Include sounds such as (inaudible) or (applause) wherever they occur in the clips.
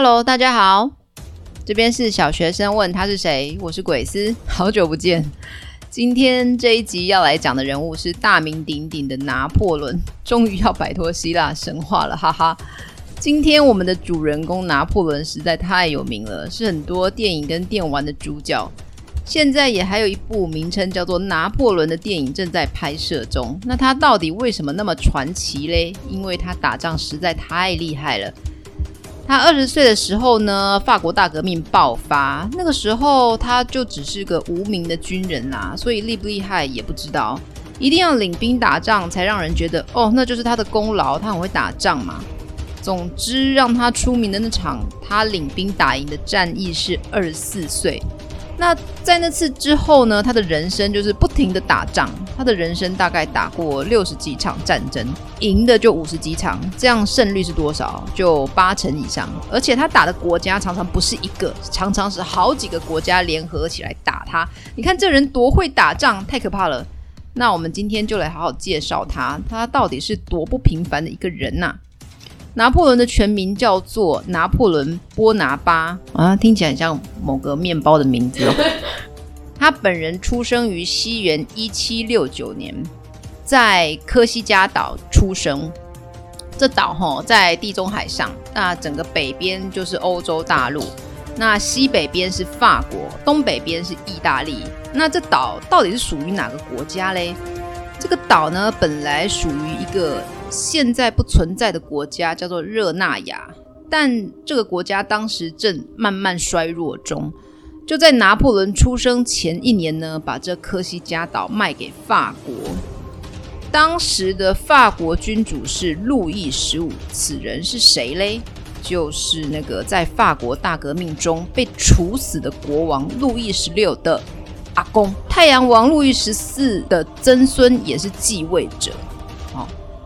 Hello，大家好，这边是小学生问他是谁，我是鬼斯，好久不见。今天这一集要来讲的人物是大名鼎鼎的拿破仑，终于要摆脱希腊神话了，哈哈。今天我们的主人公拿破仑实在太有名了，是很多电影跟电玩的主角。现在也还有一部名称叫做《拿破仑》的电影正在拍摄中。那他到底为什么那么传奇嘞？因为他打仗实在太厉害了。他二十岁的时候呢，法国大革命爆发，那个时候他就只是个无名的军人啊，所以厉不厉害也不知道。一定要领兵打仗才让人觉得哦，那就是他的功劳，他很会打仗嘛。总之，让他出名的那场他领兵打赢的战役是二十四岁。那在那次之后呢，他的人生就是不停的打仗。他的人生大概打过六十几场战争，赢的就五十几场，这样胜率是多少？就八成以上。而且他打的国家常常不是一个，常常是好几个国家联合起来打他。你看这人多会打仗，太可怕了。那我们今天就来好好介绍他，他到底是多不平凡的一个人呐、拿破仑的全名叫做拿破仑·波拿巴啊，听起来很像某个面包的名字哦。(laughs) 他本人出生于西元一七六九年，在科西嘉岛出生。这岛哈在地中海上，那整个北边就是欧洲大陆，那西北边是法国，东北边是意大利。那这岛到底是属于哪个国家嘞？这个岛呢，本来属于一个。现在不存在的国家叫做热那亚，但这个国家当时正慢慢衰弱中。就在拿破仑出生前一年呢，把这科西嘉岛卖给法国。当时的法国君主是路易十五，此人是谁嘞？就是那个在法国大革命中被处死的国王路易十六的阿公，太阳王路易十四的曾孙，也是继位者。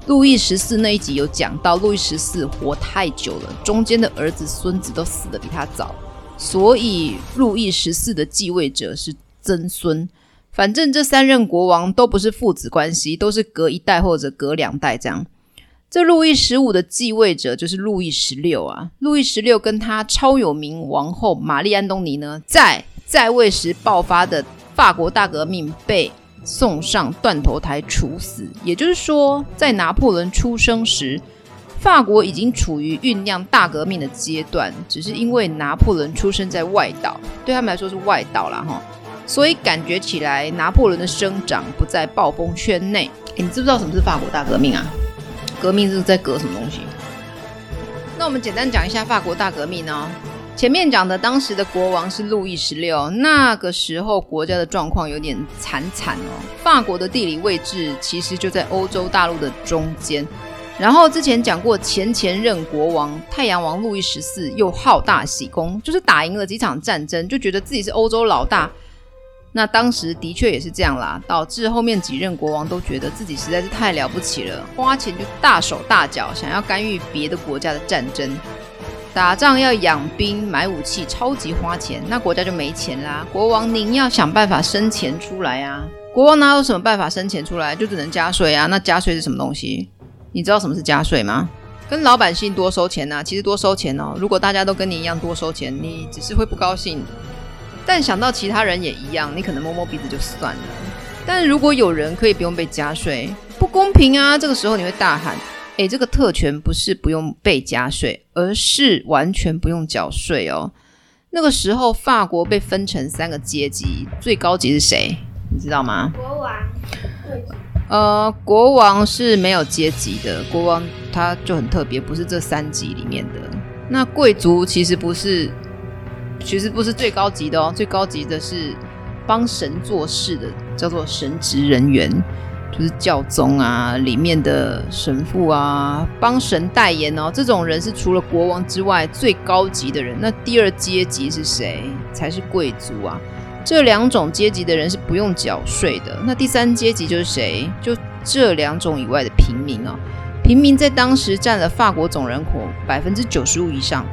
路易十四那一集有讲到，路易十四活太久了，中间的儿子、孙子都死得比他早，所以路易十四的继位者是曾孙。反正这三任国王都不是父子关系，都是隔一代或者隔两代这样。这路易十五的继位者就是路易十六啊。路易十六跟他超有名王后玛丽安东尼呢，在在位时爆发的法国大革命被。送上断头台处死，也就是说，在拿破仑出生时，法国已经处于酝酿大革命的阶段。只是因为拿破仑出生在外岛，对他们来说是外岛啦哈，所以感觉起来拿破仑的生长不在暴风圈内。诶，你知不知道什么是法国大革命啊？革命是在革什么东西？那我们简单讲一下法国大革命呢。前面讲的当时的国王是路易十六，那个时候国家的状况有点惨惨哦。法国的地理位置其实就在欧洲大陆的中间，然后之前讲过前前任国王太阳王路易十四又好大喜功，就是打赢了几场战争，就觉得自己是欧洲老大。那当时的确也是这样啦，导致后面几任国王都觉得自己实在是太了不起了，花钱就大手大脚，想要干预别的国家的战争。打仗要养兵买武器，超级花钱，那国家就没钱啦。国王您要想办法生钱出来啊！国王哪有什么办法生钱出来？就只能加税啊！那加税是什么东西？你知道什么是加税吗？跟老百姓多收钱呐、啊。其实多收钱哦。如果大家都跟你一样多收钱，你只是会不高兴。但想到其他人也一样，你可能摸摸鼻子就算了。但如果有人可以不用被加税，不公平啊！这个时候你会大喊。诶，这个特权不是不用被加税，而是完全不用缴税哦。那个时候，法国被分成三个阶级，最高级是谁？你知道吗？国王。呃，国王是没有阶级的，国王他就很特别，不是这三级里面的。那贵族其实不是，其实不是最高级的哦，最高级的是帮神做事的，叫做神职人员。就是教宗啊，里面的神父啊，帮神代言哦。这种人是除了国王之外最高级的人。那第二阶级是谁？才是贵族啊。这两种阶级的人是不用缴税的。那第三阶级就是谁？就这两种以外的平民哦。平民在当时占了法国总人口百分之九十五以上。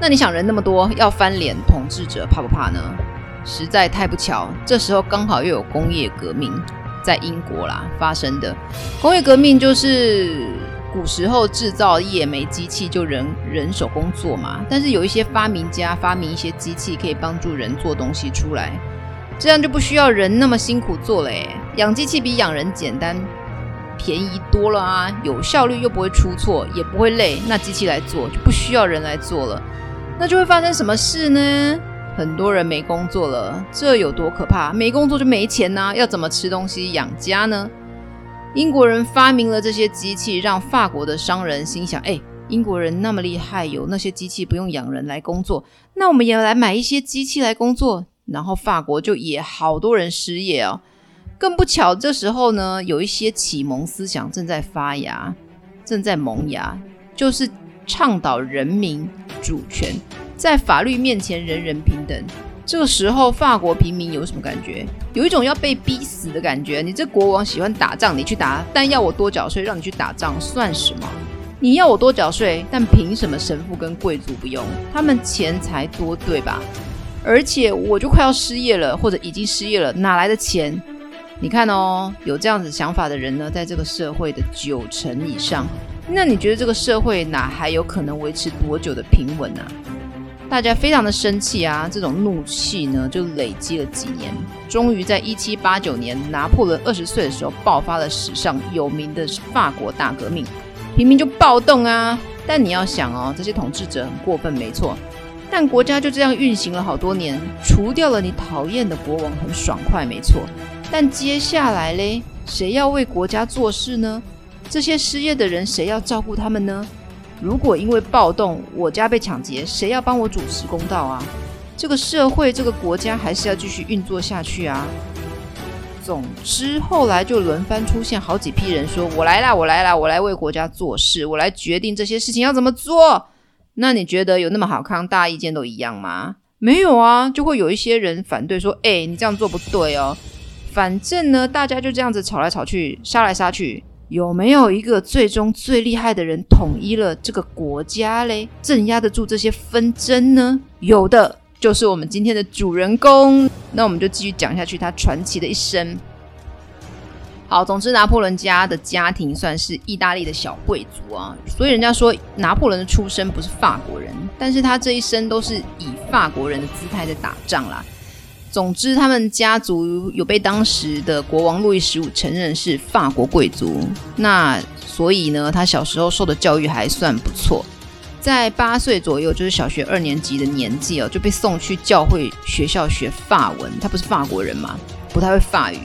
那你想，人那么多，要翻脸，统治者怕不怕呢？实在太不巧，这时候刚好又有工业革命。在英国啦发生的工业革命，就是古时候制造业没机器就人人手工作嘛，但是有一些发明家发明一些机器可以帮助人做东西出来，这样就不需要人那么辛苦做了诶。养机器比养人简单。便宜多了啊，有效率又不会出错，也不会累，那机器来做就不需要人来做了，那就会发生什么事呢？很多人没工作了，这有多可怕？没工作就没钱呐，要怎么吃东西养家呢？英国人发明了这些机器，让法国的商人心想：哎，英国人那么厉害，有那些机器不用养人来工作，那我们也来买一些机器来工作，然后法国就也好多人失业哦。更不巧，这时候呢，有一些启蒙思想正在发芽，正在萌芽，就是倡导人民主权，在法律面前人人平等。这个时候，法国平民有什么感觉？有一种要被逼死的感觉。你这国王喜欢打仗，你去打，但要我多缴税，让你去打仗，算什么？你要我多缴税，但凭什么神父跟贵族不用？他们钱财多，对吧？而且我就快要失业了，或者已经失业了，哪来的钱？你看哦，有这样子想法的人呢，在这个社会的九成以上。那你觉得这个社会哪还有可能维持多久的平稳啊？大家非常的生气啊，这种怒气呢就累积了几年，终于在一七八九年，拿破仑二十岁的时候爆发了史上有名的法国大革命，平民就暴动啊。但你要想哦，这些统治者很过分，没错，但国家就这样运行了好多年，除掉了你讨厌的国王，很爽快，没错。但接下来嘞，谁要为国家做事呢？这些失业的人，谁要照顾他们呢？如果因为暴动，我家被抢劫，谁要帮我主持公道啊？这个社会，这个国家还是要继续运作下去啊。总之，后来就轮番出现好几批人说：“我来啦，我来啦，我来为国家做事，我来决定这些事情要怎么做。”那你觉得有那么好康？大家意见都一样吗？没有啊，就会有一些人反对说：“哎，你这样做不对哦。”反正呢，大家就这样子吵来吵去，杀来杀去，有没有一个最终最厉害的人统一了这个国家嘞？镇压得住这些纷争呢？有的，就是我们今天的主人公。那我们就继续讲下去，他传奇的一生。好，总之拿破仑家的家庭算是意大利的小贵族啊，所以人家说拿破仑的出身不是法国人，但是他这一生都是以法国人的姿态在打仗啦。总之，他们家族有被当时的国王路易十五承认是法国贵族，那所以呢，他小时候受的教育还算不错。在八岁左右，就是小学二年级的年纪哦，就被送去教会学校学法文。他不是法国人嘛，不太会法语，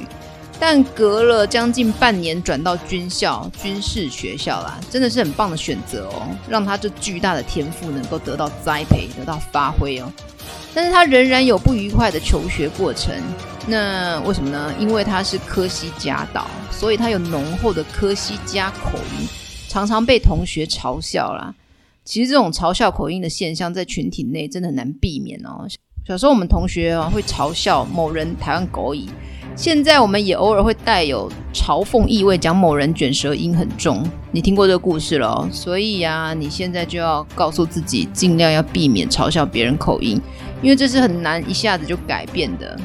但隔了将近半年，转到军校、军事学校啦，真的是很棒的选择哦，让他这巨大的天赋能够得到栽培，得到发挥哦。但是他仍然有不愉快的求学过程，那为什么呢？因为他是科西嘉岛，所以他有浓厚的科西嘉口音，常常被同学嘲笑啦。其实这种嘲笑口音的现象在群体内真的很难避免哦。小时候我们同学啊会嘲笑某人台湾狗语，现在我们也偶尔会带有嘲讽意味，讲某人卷舌音很重。你听过这个故事了，所以呀，你现在就要告诉自己，尽量要避免嘲笑别人口音。因为这是很难一下子就改变的。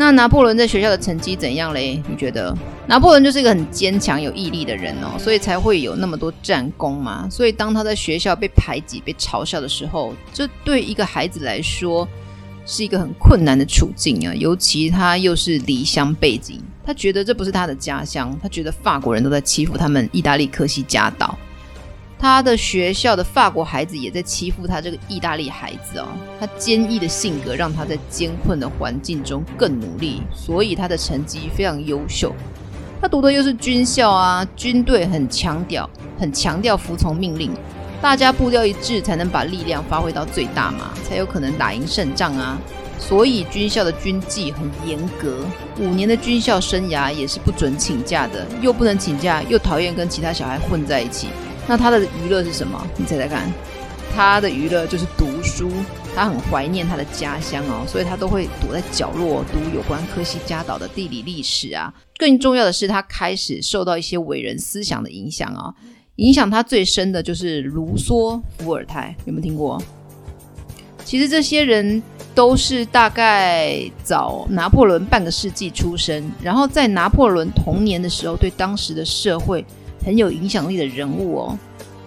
那拿破仑在学校的成绩怎样嘞？你觉得？拿破仑就是一个很坚强、有毅力的人哦，所以才会有那么多战功嘛。所以当他在学校被排挤、被嘲笑的时候，这对一个孩子来说是一个很困难的处境啊。尤其他又是离乡背井，他觉得这不是他的家乡，他觉得法国人都在欺负他们意大利科西嘉岛。他的学校的法国孩子也在欺负他这个意大利孩子哦。他坚毅的性格让他在艰困的环境中更努力，所以他的成绩非常优秀。他读的又是军校啊，军队很强调，很强调服从命令，大家步调一致才能把力量发挥到最大嘛，才有可能打赢胜仗啊。所以军校的军纪很严格，五年的军校生涯也是不准请假的，又不能请假，又讨厌跟其他小孩混在一起。那他的娱乐是什么？你猜猜看，他的娱乐就是读书。他很怀念他的家乡哦，所以他都会躲在角落读有关科西嘉岛的地理历史啊。更重要的是，他开始受到一些伟人思想的影响啊。影响他最深的就是卢梭、伏尔泰，有没有听过？其实这些人都是大概早拿破仑半个世纪出生，然后在拿破仑童年的时候，对当时的社会。很有影响力的人物哦。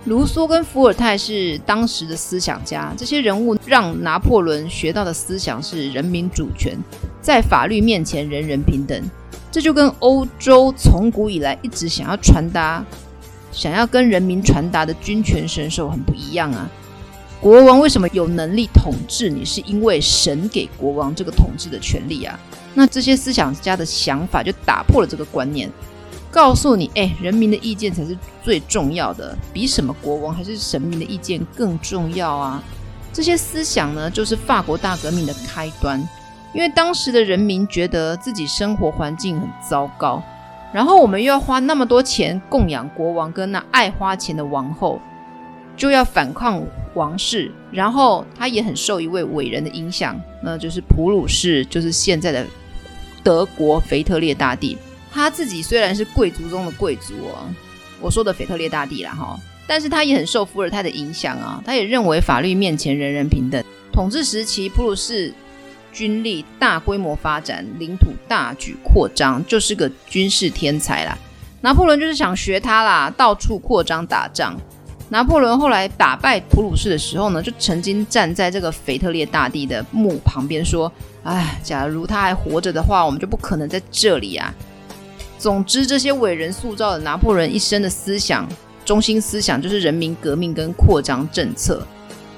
卢梭跟伏尔泰是当时的思想家，这些人物让拿破仑学到的思想是人民主权，在法律面前人人平等。这就跟欧洲从古以来一直想要传达、想要跟人民传达的君权神授很不一样啊。国王为什么有能力统治你？是因为神给国王这个统治的权利啊。那这些思想家的想法就打破了这个观念。告诉你，哎，人民的意见才是最重要的，比什么国王还是神明的意见更重要啊！这些思想呢，就是法国大革命的开端。因为当时的人民觉得自己生活环境很糟糕，然后我们又要花那么多钱供养国王跟那爱花钱的王后，就要反抗王室。然后他也很受一位伟人的影响，那就是普鲁士，就是现在的德国腓特烈大帝。他自己虽然是贵族中的贵族哦，我说的腓特烈大帝啦哈，但是他也很受伏尔泰的影响啊。他也认为法律面前人人平等。统治时期，普鲁士军力大规模发展，领土大举扩张，就是个军事天才啦。拿破仑就是想学他啦，到处扩张打仗。拿破仑后来打败普鲁士的时候呢，就曾经站在这个腓特烈大帝的墓旁边说：“哎，假如他还活着的话，我们就不可能在这里啊。”总之，这些伟人塑造了拿破仑一生的思想中心思想，就是人民革命跟扩张政策。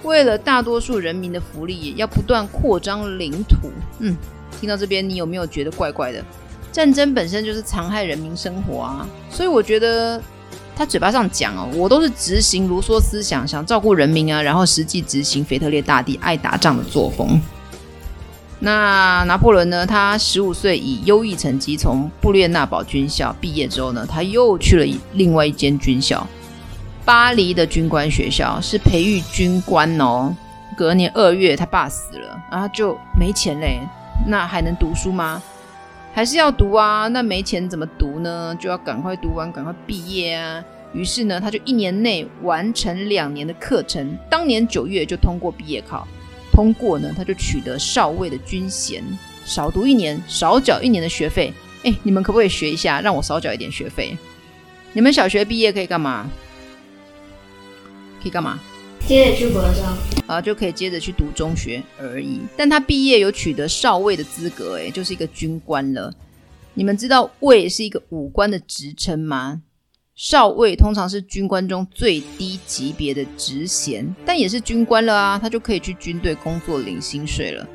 为了大多数人民的福利，要不断扩张领土。嗯，听到这边，你有没有觉得怪怪的？战争本身就是残害人民生活啊，所以我觉得他嘴巴上讲哦，我都是执行卢梭思想，想照顾人民啊，然后实际执行腓特烈大帝爱打仗的作风。那拿破仑呢？他十五岁以优异成绩从布列纳堡军校毕业之后呢，他又去了另外一间军校——巴黎的军官学校，是培育军官哦。隔年二月，他爸死了，然后就没钱嘞。那还能读书吗？还是要读啊？那没钱怎么读呢？就要赶快读完，赶快毕业啊！于是呢，他就一年内完成两年的课程，当年九月就通过毕业考。通过呢，他就取得少尉的军衔，少读一年，少缴一年的学费。哎，你们可不可以学一下，让我少缴一点学费？你们小学毕业可以干嘛？可以干嘛？接着去国中啊，就可以接着去读中学而已。但他毕业有取得少尉的资格，哎，就是一个军官了。你们知道尉是一个武官的职称吗？少尉通常是军官中最低级别的职衔，但也是军官了啊，他就可以去军队工作领薪水了。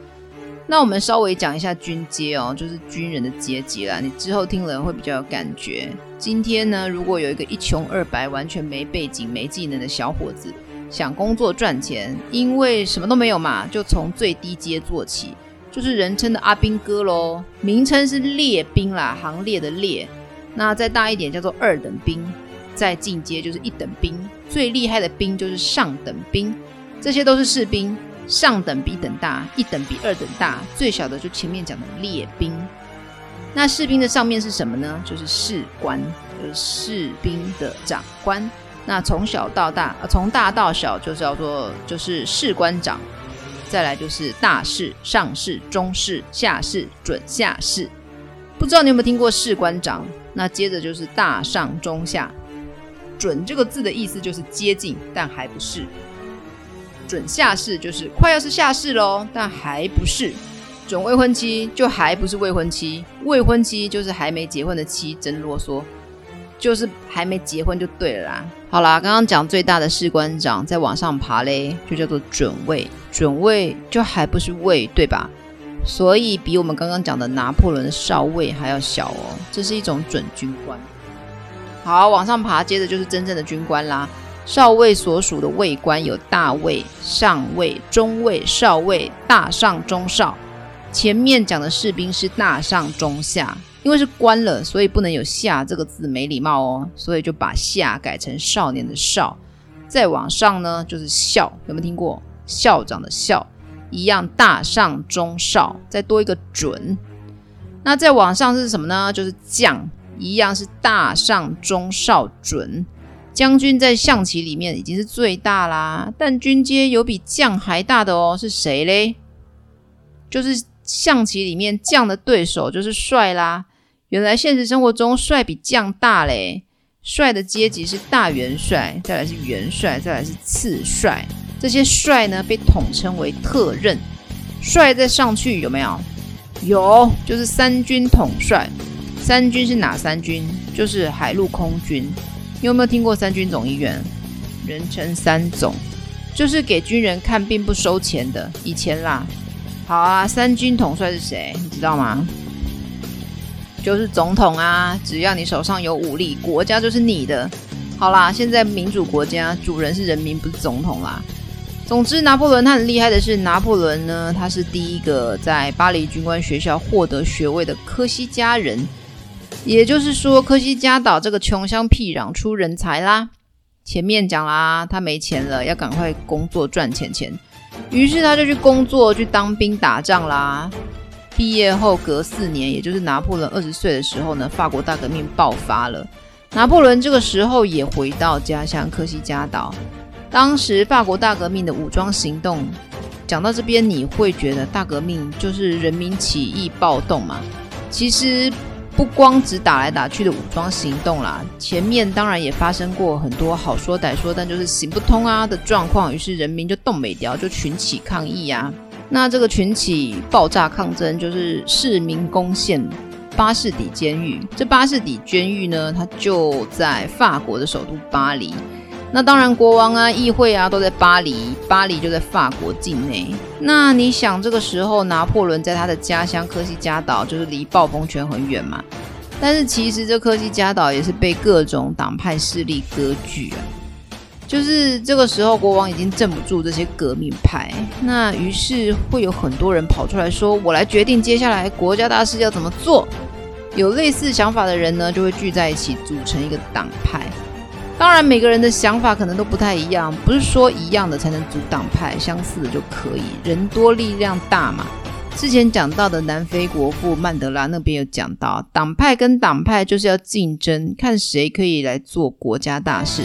那我们稍微讲一下军阶哦，就是军人的阶级啦。你之后听了会比较有感觉。今天呢，如果有一个一穷二白、完全没背景、没技能的小伙子想工作赚钱，因为什么都没有嘛，就从最低阶做起，就是人称的阿兵哥喽，名称是列兵啦，行列的列。那再大一点叫做二等兵，再进阶就是一等兵，最厉害的兵就是上等兵，这些都是士兵。上等比等大，一等比二等大，最小的就前面讲的列兵。那士兵的上面是什么呢？就是士官，就是士兵的长官。那从小到大，呃，从大到小就叫做就是士官长。再来就是大士、上士、中士、下士、准下士。不知道你有没有听过士官长？那接着就是大上中下，准这个字的意思就是接近，但还不是。准下士就是快要是下士喽，但还不是。准未婚妻就还不是未婚妻，未婚妻就是还没结婚的妻，真啰嗦，就是还没结婚就对了啦。好啦，刚刚讲最大的士官长再往上爬嘞，就叫做准尉，准尉就还不是尉，对吧？所以比我们刚刚讲的拿破仑的少尉还要小哦，这是一种准军官。好，往上爬，接着就是真正的军官啦。少尉所属的尉官有大尉、上尉、中尉、少尉、大上、中少。前面讲的士兵是大上、中下，因为是官了，所以不能有下这个字，没礼貌哦，所以就把下改成少年的少。再往上呢，就是校，有没有听过？校长的校。一样大上中少，再多一个准。那再往上是什么呢？就是将，一样是大上中少准。将军在象棋里面已经是最大啦，但军阶有比将还大的哦，是谁嘞？就是象棋里面将的对手就是帅啦。原来现实生活中帅比将大嘞。帅的阶级是大元帅，再来是元帅，再来是次帅。这些帅呢被统称为特任。帅再上去有没有？有，就是三军统帅。三军是哪三军？就是海陆空军。你有没有听过三军总医院？人称三总，就是给军人看病不收钱的。以前啦，好啊，三军统帅是谁？你知道吗？就是总统啊！只要你手上有武力，国家就是你的。好啦，现在民主国家，主人是人民，不是总统啦。总之，拿破仑他很厉害的是，拿破仑呢，他是第一个在巴黎军官学校获得学位的科西嘉人。也就是说，科西嘉岛这个穷乡僻壤出人才啦。前面讲啦，他没钱了，要赶快工作赚钱钱，于是他就去工作，去当兵打仗啦。毕业后隔四年，也就是拿破仑二十岁的时候呢，法国大革命爆发了。拿破仑这个时候也回到家乡科西嘉岛。当时法国大革命的武装行动，讲到这边，你会觉得大革命就是人民起义暴动嘛？其实不光只打来打去的武装行动啦，前面当然也发生过很多好说歹说，但就是行不通啊的状况。于是人民就动没掉，就群起抗议啊。那这个群起爆炸抗争，就是市民攻陷巴士底监狱。这巴士底监狱呢，它就在法国的首都巴黎。那当然，国王啊、议会啊都在巴黎，巴黎就在法国境内。那你想，这个时候拿破仑在他的家乡科西嘉岛，就是离暴风圈很远嘛。但是其实这科西嘉岛也是被各种党派势力割据啊。就是这个时候，国王已经镇不住这些革命派，那于是会有很多人跑出来说：“我来决定接下来国家大事要怎么做。”有类似想法的人呢，就会聚在一起组成一个党派。当然，每个人的想法可能都不太一样，不是说一样的才能组党派，相似的就可以。人多力量大嘛。之前讲到的南非国父曼德拉那边有讲到，党派跟党派就是要竞争，看谁可以来做国家大事。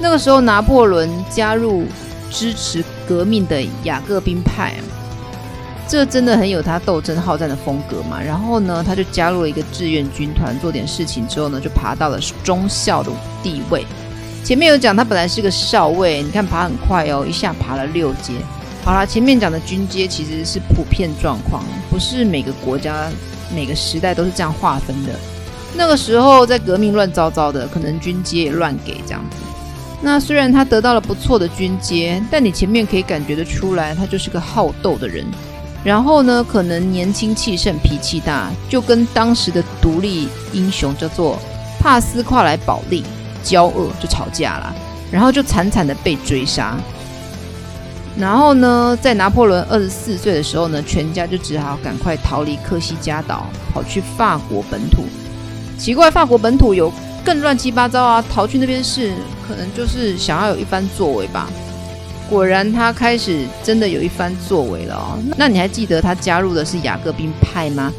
那个时候，拿破仑加入支持革命的雅各宾派。这真的很有他斗争好战的风格嘛。然后呢，他就加入了一个志愿军团，做点事情之后呢，就爬到了中校的地位。前面有讲，他本来是个少尉，你看爬很快哦，一下爬了六阶。好啦，前面讲的军阶其实是普遍状况，不是每个国家、每个时代都是这样划分的。那个时候在革命乱糟糟的，可能军阶也乱给这样子。那虽然他得到了不错的军阶，但你前面可以感觉得出来，他就是个好斗的人。然后呢，可能年轻气盛，脾气大，就跟当时的独立英雄叫做帕斯夸莱·保利交恶，就吵架了，然后就惨惨的被追杀。然后呢，在拿破仑二十四岁的时候呢，全家就只好赶快逃离科西嘉岛，跑去法国本土。奇怪，法国本土有更乱七八糟啊！逃去那边是可能就是想要有一番作为吧。果然，他开始真的有一番作为了哦。那你还记得他加入的是雅各宾派吗？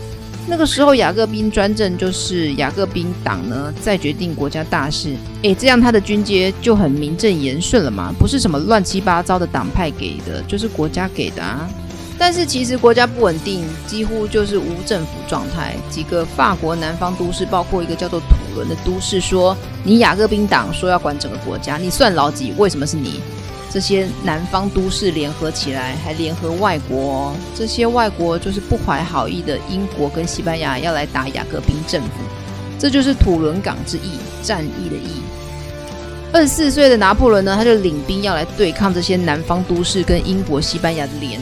那个时候，雅各宾专政就是雅各宾党呢，在决定国家大事。诶，这样他的军阶就很名正言顺了嘛，不是什么乱七八糟的党派给的，就是国家给的啊。但是其实国家不稳定，几乎就是无政府状态。几个法国南方都市，包括一个叫做土伦的都市，说你雅各宾党说要管整个国家，你算老几？为什么是你？这些南方都市联合起来，还联合外国哦，这些外国就是不怀好意的英国跟西班牙要来打雅各宾政府，这就是土伦港之役，战役的役。二十四岁的拿破仑呢，他就领兵要来对抗这些南方都市跟英国、西班牙的联军。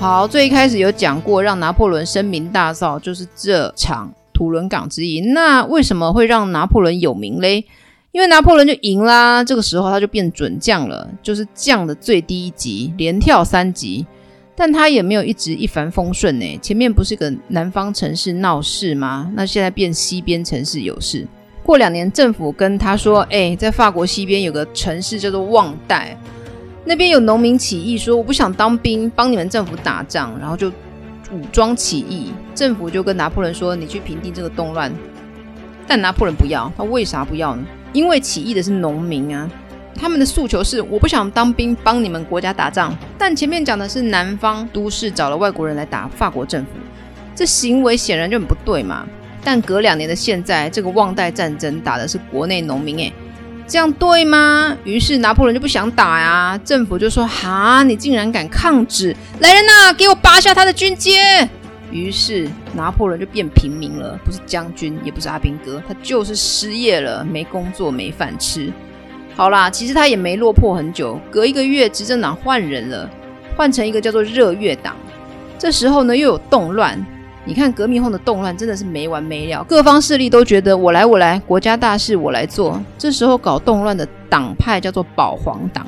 好，最一开始有讲过，让拿破仑声名大噪，就是这场土伦港之役。那为什么会让拿破仑有名嘞？因为拿破仑就赢啦，这个时候他就变准将了，就是将的最低一级，连跳三级。但他也没有一直一帆风顺呢。前面不是个南方城市闹事吗？那现在变西边城市有事。过两年，政府跟他说：“哎，在法国西边有个城市叫做旺代，那边有农民起义，说我不想当兵，帮你们政府打仗，然后就武装起义。政府就跟拿破仑说：你去平定这个动乱。但拿破仑不要，他为啥不要呢？”因为起义的是农民啊，他们的诉求是我不想当兵帮你们国家打仗。但前面讲的是南方都市找了外国人来打法国政府，这行为显然就很不对嘛。但隔两年的现在，这个旺代战争打的是国内农民，诶，这样对吗？于是拿破仑就不想打呀，政府就说：哈，你竟然敢抗旨！来人呐，给我拔下他的军阶！于是拿破仑就变平民了，不是将军，也不是阿兵哥，他就是失业了，没工作，没饭吃。好啦，其实他也没落魄很久，隔一个月执政党换人了，换成一个叫做热月党。这时候呢，又有动乱。你看革命后的动乱真的是没完没了，各方势力都觉得我来我来，国家大事我来做。这时候搞动乱的党派叫做保皇党。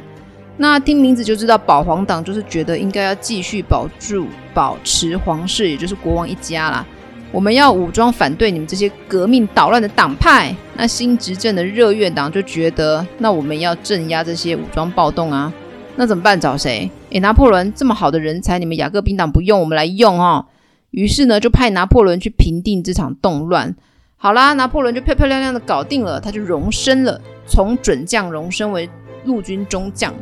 那听名字就知道，保皇党就是觉得应该要继续保住、保持皇室，也就是国王一家啦。我们要武装反对你们这些革命捣乱的党派。那新执政的热月党就觉得，那我们要镇压这些武装暴动啊。那怎么办？找谁？诶，拿破仑这么好的人才，你们雅各宾党不用，我们来用哦。于是呢，就派拿破仑去平定这场动乱。好啦，拿破仑就漂漂亮亮的搞定了，他就荣升了，从准将荣升为陆军中将。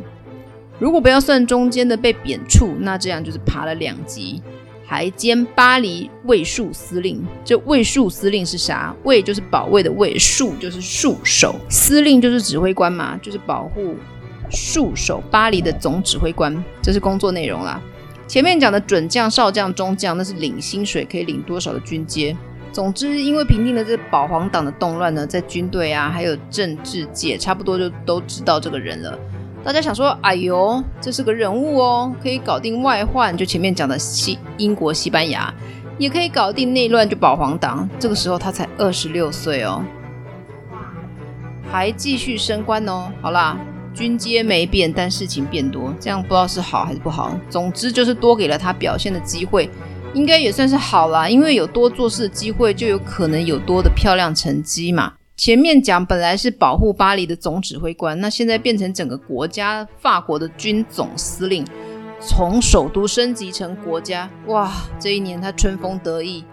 如果不要算中间的被贬黜，那这样就是爬了两级，还兼巴黎卫戍司令。这卫戍司令是啥？卫就是保卫的卫，戍就是戍守，司令就是指挥官嘛，就是保护、戍守巴黎的总指挥官。这是工作内容啦。前面讲的准将、少将、中将，那是领薪水可以领多少的军阶。总之，因为平定了这保皇党的动乱呢，在军队啊，还有政治界，差不多就都知道这个人了。大家想说，哎呦，这是个人物哦，可以搞定外患，就前面讲的西英国、西班牙，也可以搞定内乱，就保皇党。这个时候他才二十六岁哦，还继续升官哦。好啦，军阶没变，但事情变多，这样不知道是好还是不好。总之就是多给了他表现的机会，应该也算是好啦，因为有多做事的机会，就有可能有多的漂亮成绩嘛。前面讲本来是保护巴黎的总指挥官，那现在变成整个国家法国的军总司令，从首都升级成国家，哇！这一年他春风得意，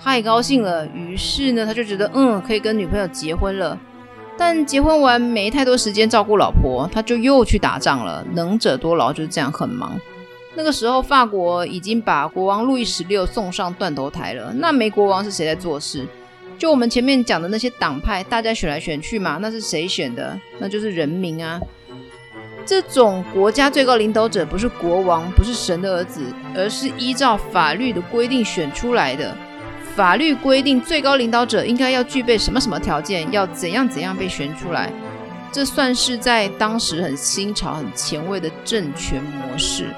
太高兴了。于是呢，他就觉得嗯，可以跟女朋友结婚了。但结婚完没太多时间照顾老婆，他就又去打仗了。能者多劳，就是这样很忙。那个时候法国已经把国王路易十六送上断头台了，那没国王是谁在做事？就我们前面讲的那些党派，大家选来选去嘛，那是谁选的？那就是人民啊。这种国家最高领导者不是国王，不是神的儿子，而是依照法律的规定选出来的。法律规定最高领导者应该要具备什么什么条件，要怎样怎样被选出来。这算是在当时很新潮、很前卫的政权模式。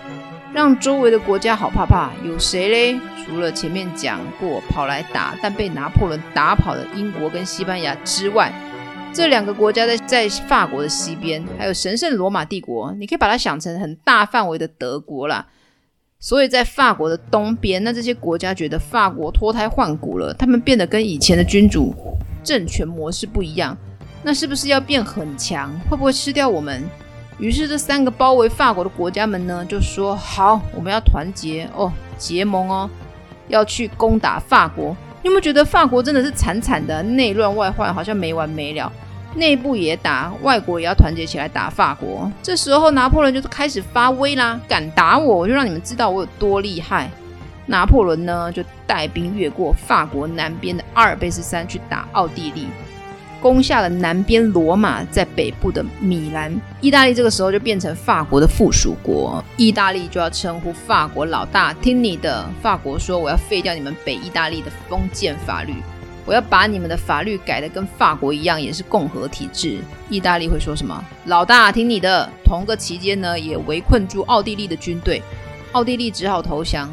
让周围的国家好怕怕，有谁嘞？除了前面讲过跑来打但被拿破仑打跑的英国跟西班牙之外，这两个国家在在法国的西边，还有神圣罗马帝国，你可以把它想成很大范围的德国啦。所以在法国的东边，那这些国家觉得法国脱胎换骨了，他们变得跟以前的君主政权模式不一样，那是不是要变很强？会不会吃掉我们？于是这三个包围法国的国家们呢，就说好，我们要团结哦，结盟哦，要去攻打法国。你有没有觉得法国真的是惨惨的，内乱外患，好像没完没了，内部也打，外国也要团结起来打法国。这时候拿破仑就开始发威啦，敢打我，我就让你们知道我有多厉害。拿破仑呢，就带兵越过法国南边的阿尔卑斯山去打奥地利。攻下了南边罗马，在北部的米兰，意大利这个时候就变成法国的附属国，意大利就要称呼法国老大，听你的。法国说：“我要废掉你们北意大利的封建法律，我要把你们的法律改得跟法国一样，也是共和体制。”意大利会说什么？老大，听你的。同个期间呢，也围困住奥地利的军队，奥地利只好投降，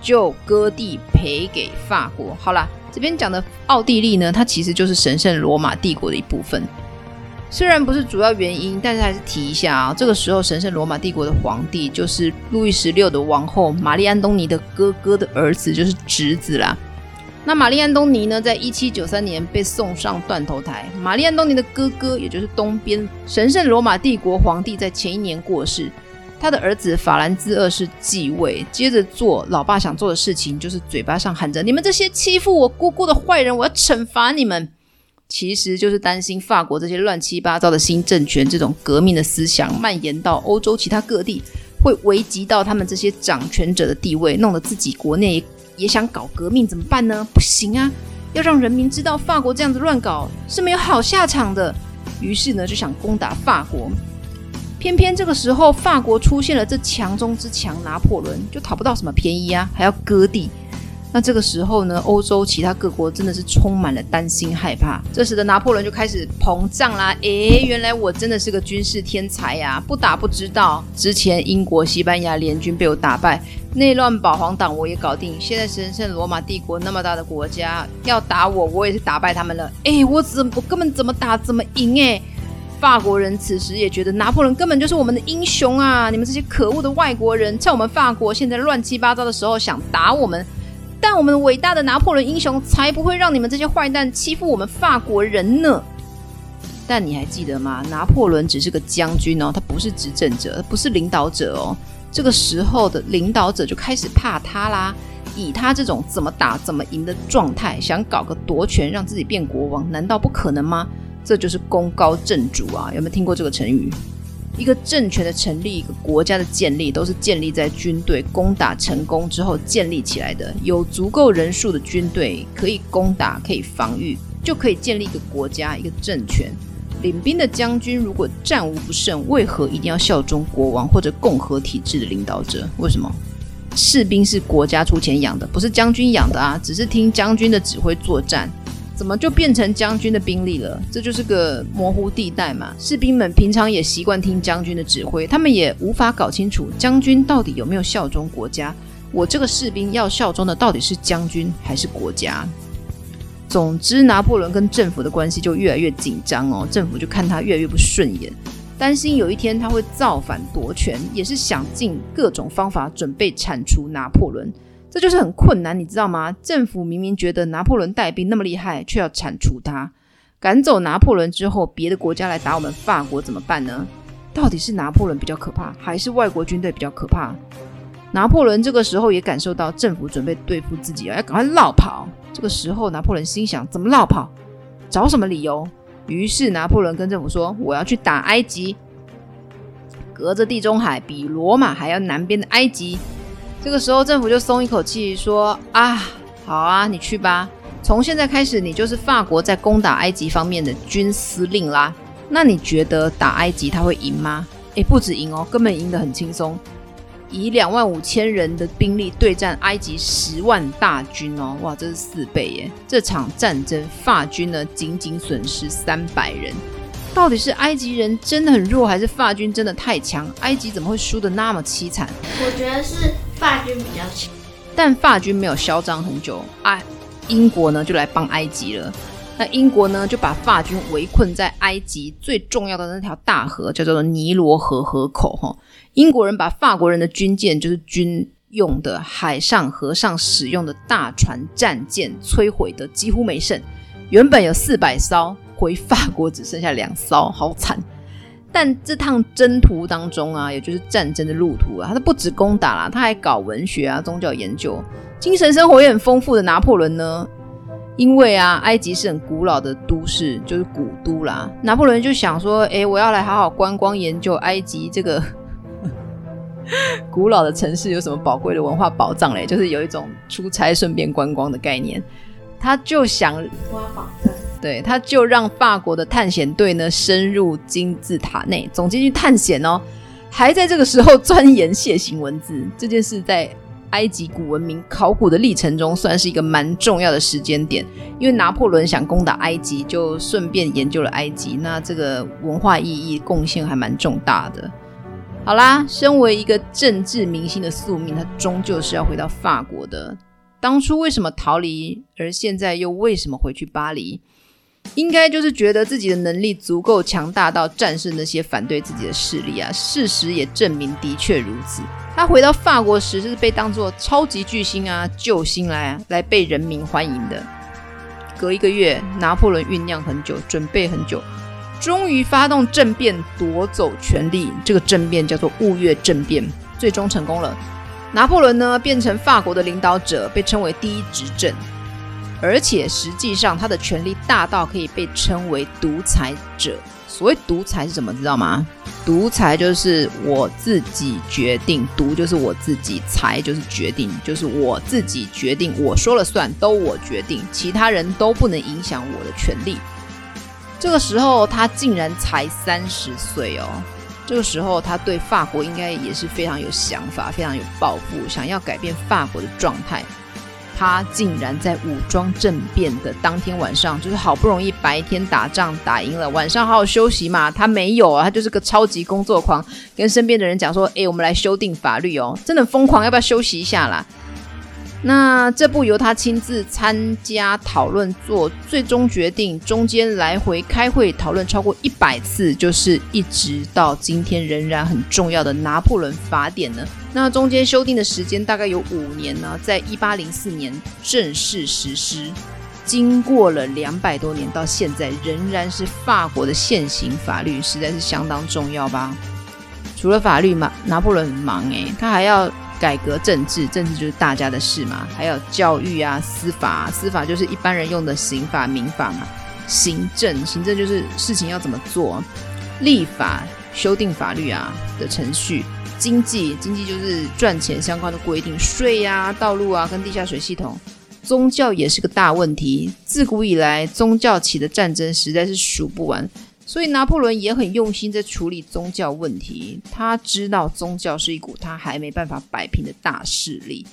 就割地赔给法国。好了。这边讲的奥地利呢，它其实就是神圣罗马帝国的一部分。虽然不是主要原因，但是还是提一下啊。这个时候，神圣罗马帝国的皇帝就是路易十六的王后玛丽安东尼的哥哥的儿子，就是侄子啦。那玛丽安东尼呢，在一七九三年被送上断头台。玛丽安东尼的哥哥，也就是东边神圣罗马帝国皇帝，在前一年过世。他的儿子法兰兹二世继位，接着做老爸想做的事情，就是嘴巴上喊着“你们这些欺负我姑姑的坏人，我要惩罚你们”，其实就是担心法国这些乱七八糟的新政权，这种革命的思想蔓延到欧洲其他各地，会危及到他们这些掌权者的地位，弄得自己国内也想搞革命，怎么办呢？不行啊！要让人民知道法国这样子乱搞是没有好下场的。于是呢，就想攻打法国。偏偏这个时候，法国出现了这强中之强拿破仑，就讨不到什么便宜啊，还要割地。那这个时候呢，欧洲其他各国真的是充满了担心害怕。这时的拿破仑就开始膨胀啦。(laughs) 诶，原来我真的是个军事天才呀，啊！不打不知道，之前英国、西班牙联军被我打败，内乱保皇党我也搞定。现在神圣罗马帝国那么大的国家要打我，我也是打败他们了。诶，我怎我根本怎么打怎么赢诶。法国人此时也觉得拿破仑根本就是我们的英雄啊！你们这些可恶的外国人，趁我们法国现在乱七八糟的时候想打我们，但我们伟大的拿破仑英雄才不会让你们这些坏蛋欺负我们法国人呢！但你还记得吗？拿破仑只是个将军哦，他不是执政者，不是领导者哦。这个时候的领导者就开始怕他啦，以他这种怎么打怎么赢的状态，想搞个夺权，让自己变国王，难道不可能吗？这就是功高震主啊！有没有听过这个成语？一个政权的成立，一个国家的建立，都是建立在军队攻打成功之后建立起来的。有足够人数的军队可以攻打，可以防御，就可以建立一个国家，一个政权。领兵的将军如果战无不胜，为何一定要效忠国王或者共和体制的领导者？为什么？士兵是国家出钱养的，不是将军养的啊！只是听将军的指挥作战。怎么就变成将军的兵力了？这就是个模糊地带嘛。士兵们平常也习惯听将军的指挥，他们也无法搞清楚将军到底有没有效忠国家。我这个士兵要效忠的到底是将军还是国家？总之，拿破仑跟政府的关系就越来越紧张哦。政府就看他越来越不顺眼，担心有一天他会造反夺权，也是想尽各种方法准备铲除拿破仑。这就是很困难，你知道吗？政府明明觉得拿破仑带兵那么厉害，却要铲除他，赶走拿破仑之后，别的国家来打我们法国怎么办呢？到底是拿破仑比较可怕，还是外国军队比较可怕？拿破仑这个时候也感受到政府准备对付自己了，要赶快落跑。这个时候，拿破仑心想：怎么落跑？找什么理由？于是拿破仑跟政府说：“我要去打埃及，隔着地中海，比罗马还要南边的埃及。”这个时候，政府就松一口气，说：“啊，好啊，你去吧。从现在开始，你就是法国在攻打埃及方面的军司令啦。那你觉得打埃及他会赢吗？诶，不止赢哦，根本赢得很轻松。以两万五千人的兵力对战埃及十万大军哦，哇，这是四倍耶！这场战争，法军呢仅仅损失三百人。到底是埃及人真的很弱，还是法军真的太强？埃及怎么会输得那么凄惨？我觉得是。”法军比较强，但法军没有嚣张很久，啊，英国呢就来帮埃及了。那英国呢就把法军围困在埃及最重要的那条大河，叫做尼罗河河口。哈，英国人把法国人的军舰，就是军用的海上、河上使用的大船、战舰，摧毁的几乎没剩。原本有四百艘，回法国只剩下两艘，好惨。但这趟征途当中啊，也就是战争的路途啊，他不止攻打啦，他还搞文学啊、宗教研究，精神生活也很丰富的拿破仑呢。因为啊，埃及是很古老的都市，就是古都啦。拿破仑就想说，诶，我要来好好观光研究 (laughs) 埃及这个古老的城市有什么宝贵的文化宝藏嘞，就是有一种出差顺便观光的概念。他就想挖宝藏。对，他就让法国的探险队呢深入金字塔内，总进去探险哦，还在这个时候钻研楔形文字这件事，在埃及古文明考古的历程中，算是一个蛮重要的时间点。因为拿破仑想攻打埃及，就顺便研究了埃及，那这个文化意义贡献还蛮重大的。好啦，身为一个政治明星的宿命，他终究是要回到法国的。当初为什么逃离，而现在又为什么回去巴黎？应该就是觉得自己的能力足够强大到战胜那些反对自己的势力啊！事实也证明的确如此。他回到法国时是被当作超级巨星啊、救星来啊，来被人民欢迎的。隔一个月，拿破仑酝酿很久，准备很久，终于发动政变夺走权力。这个政变叫做雾月政变，最终成功了。拿破仑呢，变成法国的领导者，被称为第一执政。而且实际上，他的权力大到可以被称为独裁者。所谓独裁是什么？知道吗？独裁就是我自己决定，独就是我自己，裁就是决定，就是我自己决定，我说了算，都我决定，其他人都不能影响我的权利。这个时候他竟然才三十岁哦。这个时候，他对法国应该也是非常有想法，非常有抱负，想要改变法国的状态。他竟然在武装政变的当天晚上，就是好不容易白天打仗打赢了，晚上好好休息嘛。他没有啊，他就是个超级工作狂，跟身边的人讲说：“诶，我们来修订法律哦，真的疯狂，要不要休息一下啦？”那这部由他亲自参加讨论做最终决定，中间来回开会讨论超过一百次，就是一直到今天仍然很重要的拿破仑法典呢。那中间修订的时间大概有五年呢，在一八零四年正式实施，经过了两百多年，到现在仍然是法国的现行法律，实在是相当重要吧。除了法律嘛，拿破仑很忙诶，他还要。改革政治，政治就是大家的事嘛。还有教育啊，司法，司法就是一般人用的刑法、民法嘛。行政，行政就是事情要怎么做。立法，修订法律啊的程序。经济，经济就是赚钱相关的规定，税呀、道路啊，跟地下水系统。宗教也是个大问题，自古以来宗教起的战争实在是数不完。所以拿破仑也很用心在处理宗教问题。他知道宗教是一股他还没办法摆平的大势力。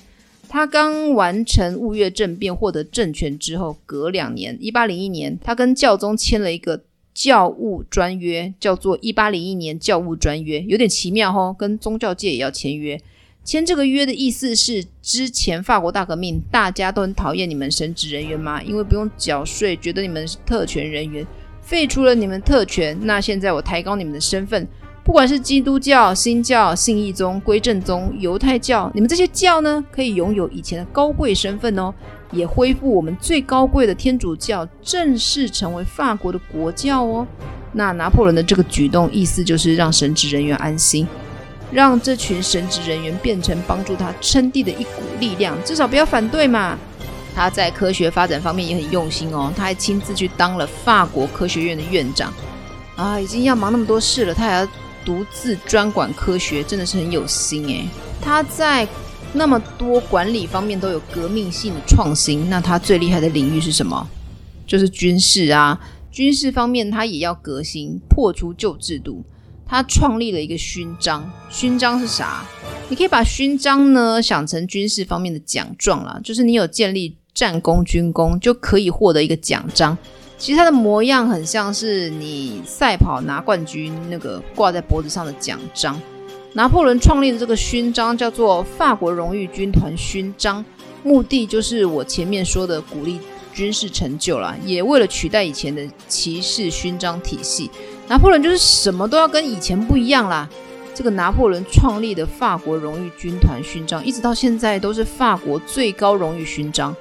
他刚完成雾月政变获得政权之后，隔两年，一八零一年，他跟教宗签了一个教务专约，叫做一八零一年教务专约，有点奇妙哦，跟宗教界也要签约。签这个约的意思是，之前法国大革命大家都很讨厌你们神职人员嘛，因为不用缴税，觉得你们是特权人员。废除了你们特权，那现在我抬高你们的身份，不管是基督教、新教、信义宗、归正宗、犹太教，你们这些教呢，可以拥有以前的高贵身份哦，也恢复我们最高贵的天主教，正式成为法国的国教哦。那拿破仑的这个举动，意思就是让神职人员安心，让这群神职人员变成帮助他称帝的一股力量，至少不要反对嘛。他在科学发展方面也很用心哦，他还亲自去当了法国科学院的院长啊，已经要忙那么多事了，他还要独自专管科学，真的是很有心诶。他在那么多管理方面都有革命性的创新，那他最厉害的领域是什么？就是军事啊，军事方面他也要革新，破除旧制度。他创立了一个勋章，勋章是啥？你可以把勋章呢想成军事方面的奖状啦，就是你有建立。战功、军功就可以获得一个奖章。其实它的模样很像是你赛跑拿冠军那个挂在脖子上的奖章。拿破仑创立的这个勋章叫做法国荣誉军团勋章，目的就是我前面说的鼓励军事成就啦，也为了取代以前的骑士勋章体系。拿破仑就是什么都要跟以前不一样啦。这个拿破仑创立的法国荣誉军团勋章，一直到现在都是法国最高荣誉勋章。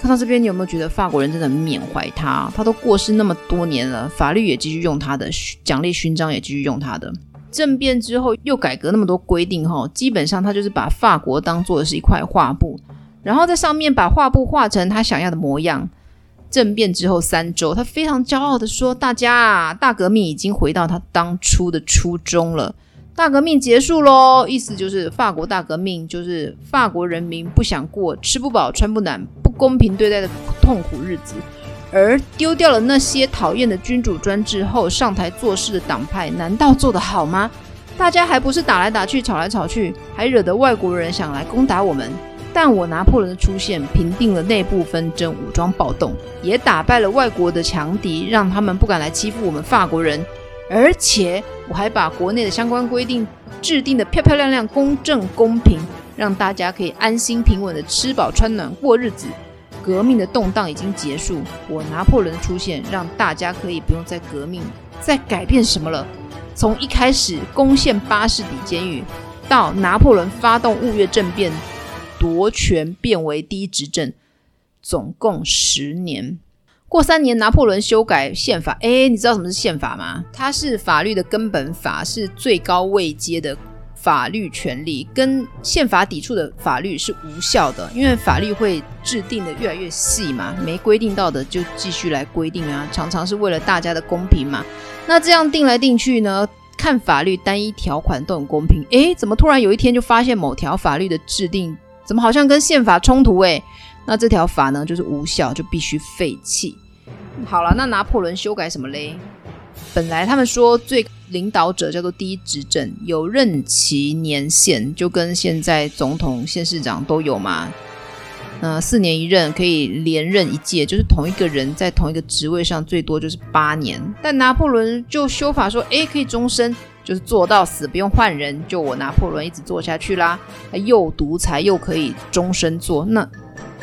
看到这边，你有没有觉得法国人真的缅怀他？他都过世那么多年了，法律也继续用他的，奖励勋章也继续用他的。政变之后又改革那么多规定，哈，基本上他就是把法国当做的是一块画布，然后在上面把画布画成他想要的模样。政变之后三周，他非常骄傲地说：“大家啊，大革命已经回到他当初的初衷了。”大革命结束喽，意思就是法国大革命就是法国人民不想过吃不饱穿不暖不公平对待的痛苦日子，而丢掉了那些讨厌的君主专制后上台做事的党派，难道做得好吗？大家还不是打来打去吵来吵去，还惹得外国人想来攻打我们。但我拿破仑的出现平定了内部纷争、武装暴动，也打败了外国的强敌，让他们不敢来欺负我们法国人。而且我还把国内的相关规定制定的漂漂亮亮、公正公平，让大家可以安心平稳的吃饱穿暖过日子。革命的动荡已经结束，我拿破仑的出现让大家可以不用再革命、再改变什么了。从一开始攻陷巴士底监狱，到拿破仑发动雾月政变夺权，变为第一执政，总共十年。过三年，拿破仑修改宪法。诶，你知道什么是宪法吗？它是法律的根本法，是最高位阶的法律权利，跟宪法抵触的法律是无效的，因为法律会制定的越来越细嘛，没规定到的就继续来规定啊，常常是为了大家的公平嘛。那这样定来定去呢，看法律单一条款都很公平，诶，怎么突然有一天就发现某条法律的制定怎么好像跟宪法冲突？诶，那这条法呢就是无效，就必须废弃。好了，那拿破仑修改什么嘞？本来他们说最领导者叫做第一执政，有任期年限，就跟现在总统、县市长都有嘛。呃，四年一任，可以连任一届，就是同一个人在同一个职位上最多就是八年。但拿破仑就修法说，诶，可以终身，就是做到死，不用换人，就我拿破仑一直做下去啦。他又独裁又可以终身做，那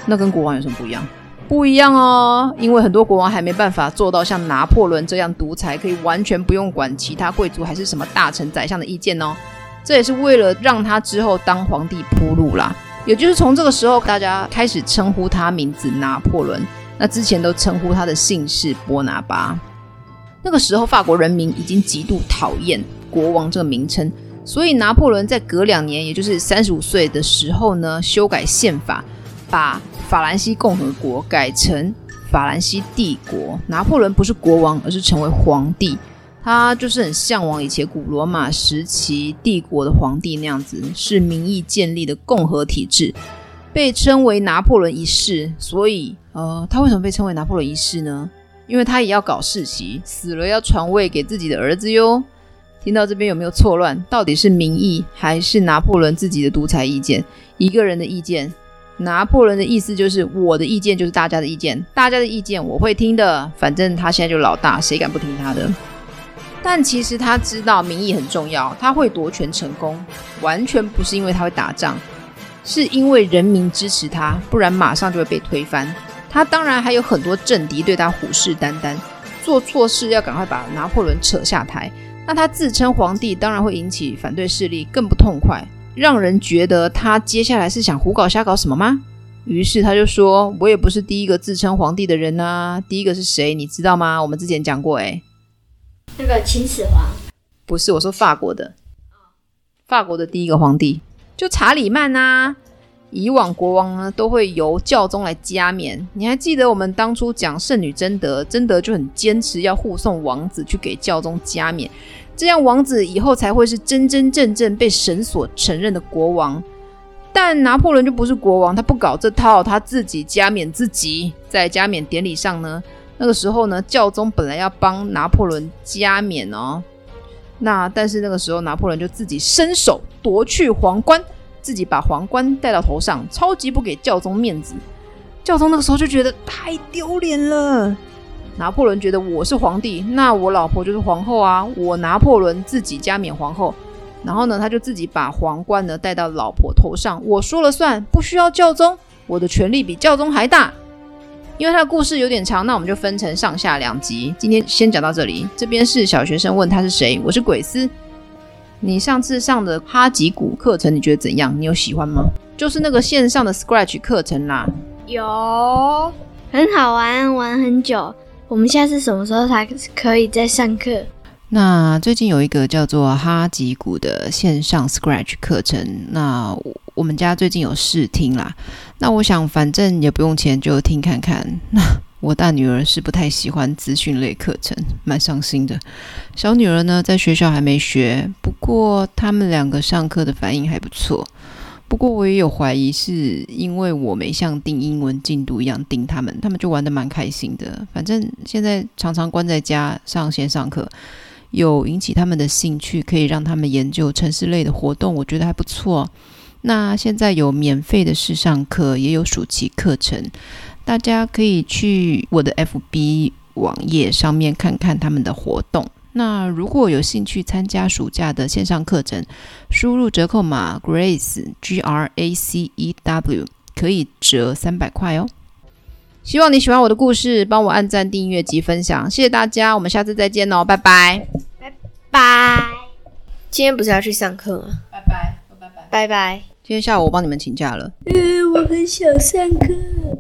那跟国王有什么不一样？不一样哦，因为很多国王还没办法做到像拿破仑这样独裁，可以完全不用管其他贵族还是什么大臣、宰相的意见哦。这也是为了让他之后当皇帝铺路啦。也就是从这个时候，大家开始称呼他名字拿破仑，那之前都称呼他的姓氏波拿巴。那个时候，法国人民已经极度讨厌国王这个名称，所以拿破仑在隔两年，也就是三十五岁的时候呢，修改宪法，把法兰西共和国改成法兰西帝国，拿破仑不是国王，而是成为皇帝。他就是很向往以前古罗马时期帝国的皇帝那样子，是民意建立的共和体制，被称为拿破仑一世。所以，呃，他为什么被称为拿破仑一世呢？因为他也要搞世袭，死了要传位给自己的儿子哟。听到这边有没有错乱？到底是民意还是拿破仑自己的独裁意见？一个人的意见？拿破仑的意思就是，我的意见就是大家的意见，大家的意见我会听的，反正他现在就老大，谁敢不听他的？但其实他知道民意很重要，他会夺权成功，完全不是因为他会打仗，是因为人民支持他，不然马上就会被推翻。他当然还有很多政敌对他虎视眈眈，做错事要赶快把拿破仑扯下台。那他自称皇帝，当然会引起反对势力，更不痛快。让人觉得他接下来是想胡搞瞎搞什么吗？于是他就说：“我也不是第一个自称皇帝的人啊，第一个是谁？你知道吗？我们之前讲过，诶，那个秦始皇。不是，我说法国的，法国的第一个皇帝就查理曼啊。以往国王呢都会由教宗来加冕，你还记得我们当初讲圣女贞德，贞德就很坚持要护送王子去给教宗加冕。”这样王子以后才会是真真正正被神所承认的国王，但拿破仑就不是国王，他不搞这套，他自己加冕自己。在加冕典礼上呢，那个时候呢，教宗本来要帮拿破仑加冕哦，那但是那个时候拿破仑就自己伸手夺去皇冠，自己把皇冠戴到头上，超级不给教宗面子。教宗那个时候就觉得太丢脸了。拿破仑觉得我是皇帝，那我老婆就是皇后啊！我拿破仑自己加冕皇后，然后呢，他就自己把皇冠呢戴到老婆头上，我说了算，不需要教宗，我的权力比教宗还大。因为他的故事有点长，那我们就分成上下两集。今天先讲到这里。这边是小学生问他是谁，我是鬼斯。你上次上的哈吉古课程你觉得怎样？你有喜欢吗？就是那个线上的 Scratch 课程啦。有，很好玩，玩很久。我们现在是什么时候才可以再上课？那最近有一个叫做哈吉谷的线上 Scratch 课程，那我们家最近有试听啦。那我想反正也不用钱，就听看看。那我大女儿是不太喜欢资讯类课程，蛮伤心的。小女儿呢，在学校还没学，不过他们两个上课的反应还不错。不过我也有怀疑，是因为我没像订英文进度一样订他们，他们就玩得蛮开心的。反正现在常常关在家上线上课，有引起他们的兴趣，可以让他们研究程式类的活动，我觉得还不错。那现在有免费的试上课，也有暑期课程，大家可以去我的 FB 网页上面看看他们的活动。那如果有兴趣参加暑假的线上课程，输入折扣码 Grace G R A C E W 可以折三百块哦。希望你喜欢我的故事，帮我按赞、订阅及分享，谢谢大家，我们下次再见哦，拜拜，拜拜。今天不是要去上课吗？拜拜，拜拜，拜拜。今天下午我帮你们请假了。嗯，我很想上课。